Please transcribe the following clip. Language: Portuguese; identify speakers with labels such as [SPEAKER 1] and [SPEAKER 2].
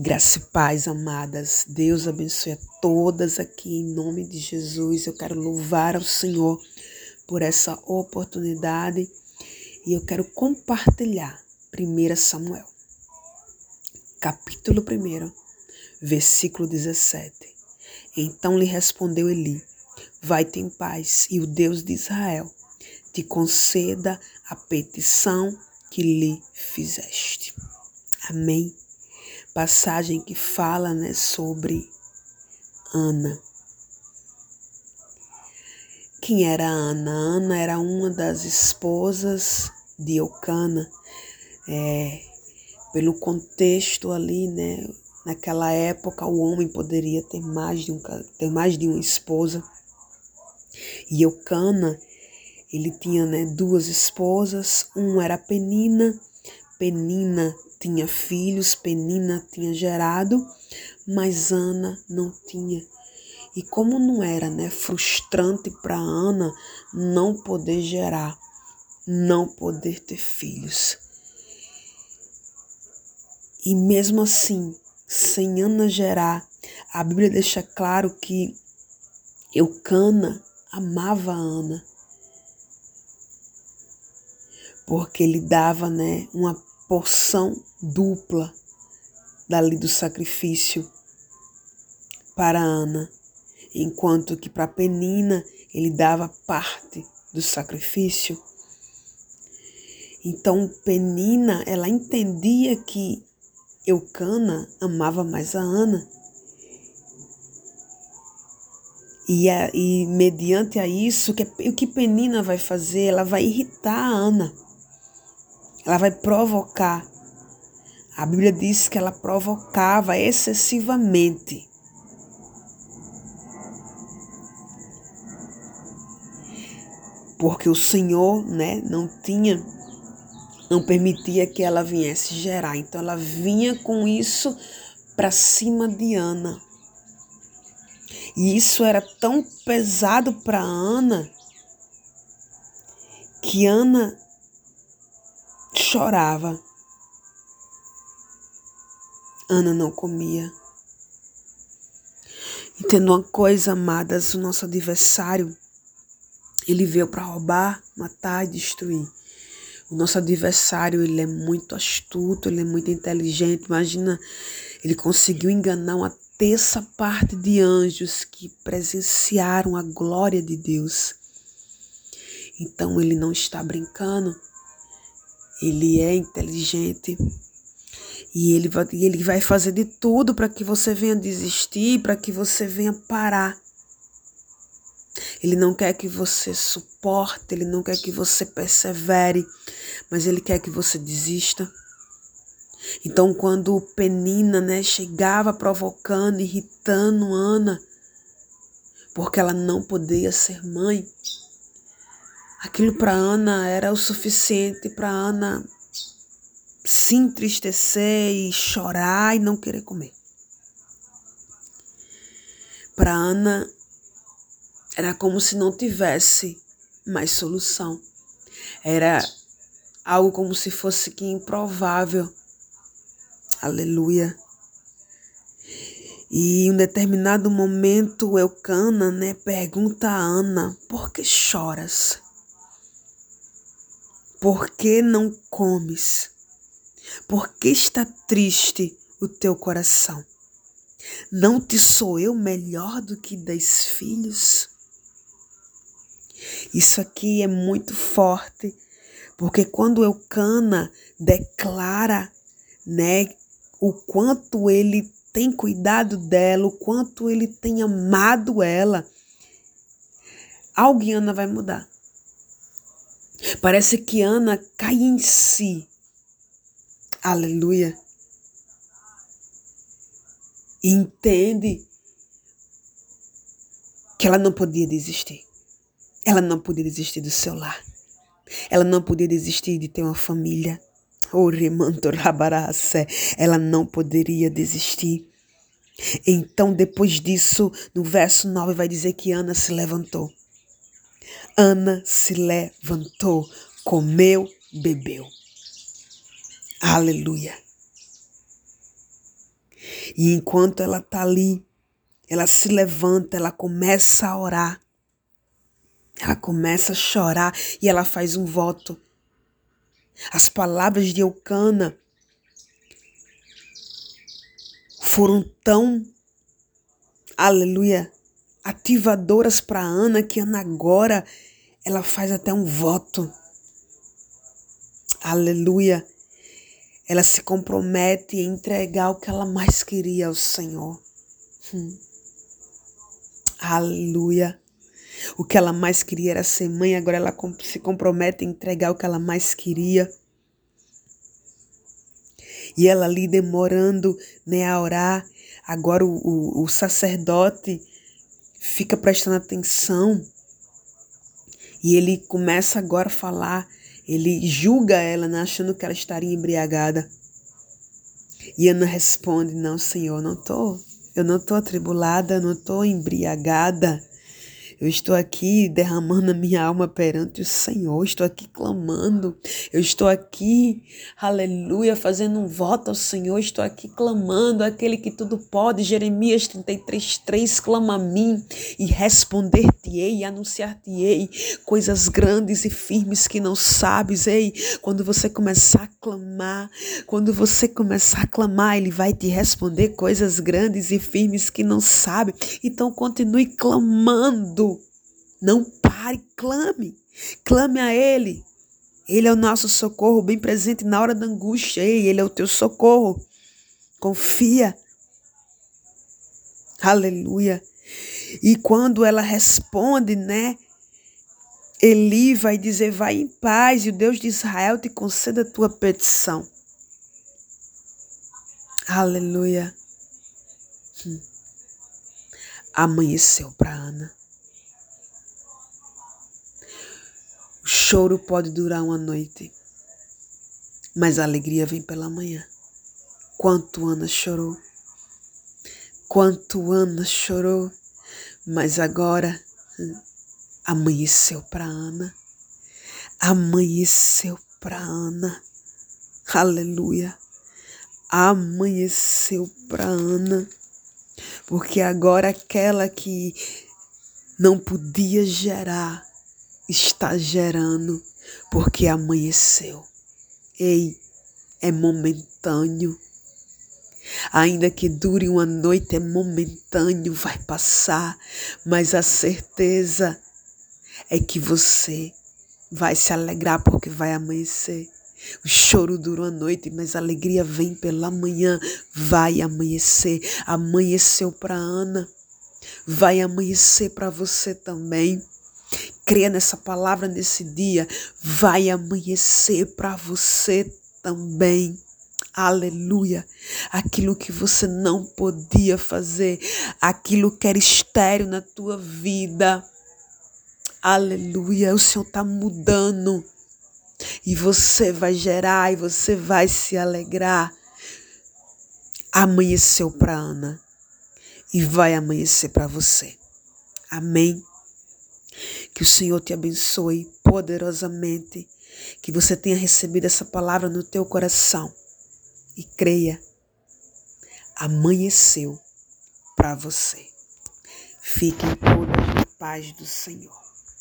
[SPEAKER 1] Graça e paz, amadas. Deus abençoe a todas aqui em nome de Jesus. Eu quero louvar ao Senhor por essa oportunidade e eu quero compartilhar 1 Samuel, capítulo 1, versículo 17. Então lhe respondeu Eli: Vai-te em paz, e o Deus de Israel te conceda a petição que lhe fizeste. Amém passagem que fala né, sobre Ana. Quem era Ana? Ana era uma das esposas de Eucana. É, pelo contexto ali, né? Naquela época o homem poderia ter mais de, um, ter mais de uma esposa. E Eucana, ele tinha né, duas esposas, uma era Penina, Penina tinha filhos, Penina tinha gerado, mas Ana não tinha. E como não era, né, frustrante para Ana não poder gerar, não poder ter filhos. E mesmo assim, sem Ana gerar, a Bíblia deixa claro que Eucana amava Ana. Porque ele dava, né, uma porção dupla dali do sacrifício para Ana, enquanto que para Penina ele dava parte do sacrifício. Então Penina, ela entendia que Eucana amava mais a Ana. E, a, e mediante a isso, que, o que Penina vai fazer? Ela vai irritar a Ana. Ela vai provocar a Bíblia diz que ela provocava excessivamente. Porque o Senhor, né, não tinha não permitia que ela viesse gerar. Então ela vinha com isso para cima de Ana. E isso era tão pesado para Ana que Ana chorava. Ana não comia. Entendo uma coisa, amadas, o nosso adversário, ele veio para roubar, matar e destruir. O nosso adversário, ele é muito astuto, ele é muito inteligente. Imagina, ele conseguiu enganar uma terça parte de anjos que presenciaram a glória de Deus. Então ele não está brincando. Ele é inteligente, e ele vai, ele vai fazer de tudo para que você venha desistir, para que você venha parar. Ele não quer que você suporte, ele não quer que você persevere, mas ele quer que você desista. Então, quando Penina, né, chegava provocando, irritando Ana, porque ela não podia ser mãe, aquilo para Ana era o suficiente para Ana se entristecer e chorar e não querer comer. Para Ana era como se não tivesse mais solução. Era algo como se fosse que improvável. Aleluia. E em um determinado momento, Eucana, né, pergunta a Ana: por que choras? Por que não comes? Por que está triste o teu coração? Não te sou eu melhor do que dez filhos? Isso aqui é muito forte, porque quando Eucana declara, né, o quanto ele tem cuidado dela, o quanto ele tem amado ela, algo em vai mudar. Parece que Ana cai em si Aleluia. Entende que ela não podia desistir. Ela não podia desistir do seu lar. Ela não podia desistir de ter uma família. Ela não poderia desistir. Então, depois disso, no verso 9, vai dizer que Ana se levantou. Ana se levantou, comeu, bebeu. Aleluia. E enquanto ela está ali, ela se levanta, ela começa a orar. Ela começa a chorar e ela faz um voto. As palavras de Eucana foram tão, aleluia, ativadoras para Ana que Ana agora ela faz até um voto. Aleluia. Ela se compromete em entregar o que ela mais queria ao Senhor. Hum. Aleluia. O que ela mais queria era ser mãe, agora ela se compromete a entregar o que ela mais queria. E ela ali demorando né, a orar, agora o, o, o sacerdote fica prestando atenção e ele começa agora a falar, ele julga ela, né, achando que ela estaria embriagada. E Ana responde: Não, Senhor, não tô, eu não estou atribulada, não estou embriagada. Eu estou aqui derramando a minha alma perante o Senhor, estou aqui clamando, eu estou aqui, aleluia, fazendo um voto ao Senhor, estou aqui clamando, aquele que tudo pode. Jeremias 33, 3, clama a mim e responder-te-ei, anunciar-te-ei coisas grandes e firmes que não sabes. Ei, quando você começar a clamar, quando você começar a clamar, Ele vai te responder coisas grandes e firmes que não sabe. Então continue clamando não pare, clame. Clame a Ele. Ele é o nosso socorro, bem presente na hora da angústia. Ei, Ele é o teu socorro. Confia. Aleluia. E quando ela responde, né? Eli vai dizer: Vai em paz, e o Deus de Israel te conceda a tua petição. Aleluia. Hum. Amanheceu para Ana. O choro pode durar uma noite, mas a alegria vem pela manhã. Quanto Ana chorou, quanto Ana chorou, mas agora amanheceu para Ana, amanheceu para Ana, aleluia, amanheceu para Ana, porque agora aquela que não podia gerar, está gerando porque amanheceu. Ei, é momentâneo. Ainda que dure uma noite, é momentâneo, vai passar, mas a certeza é que você vai se alegrar porque vai amanhecer. O choro dura uma noite, mas a alegria vem pela manhã. Vai amanhecer. Amanheceu para Ana. Vai amanhecer para você também. Creia nessa palavra nesse dia. Vai amanhecer para você também. Aleluia. Aquilo que você não podia fazer, aquilo que era estéreo na tua vida. Aleluia. O Senhor está mudando. E você vai gerar e você vai se alegrar. Amanheceu para Ana e vai amanhecer para você. Amém. Que o Senhor te abençoe poderosamente, que você tenha recebido essa palavra no teu coração e creia. Amanheceu para você. Fiquem todos na paz do Senhor.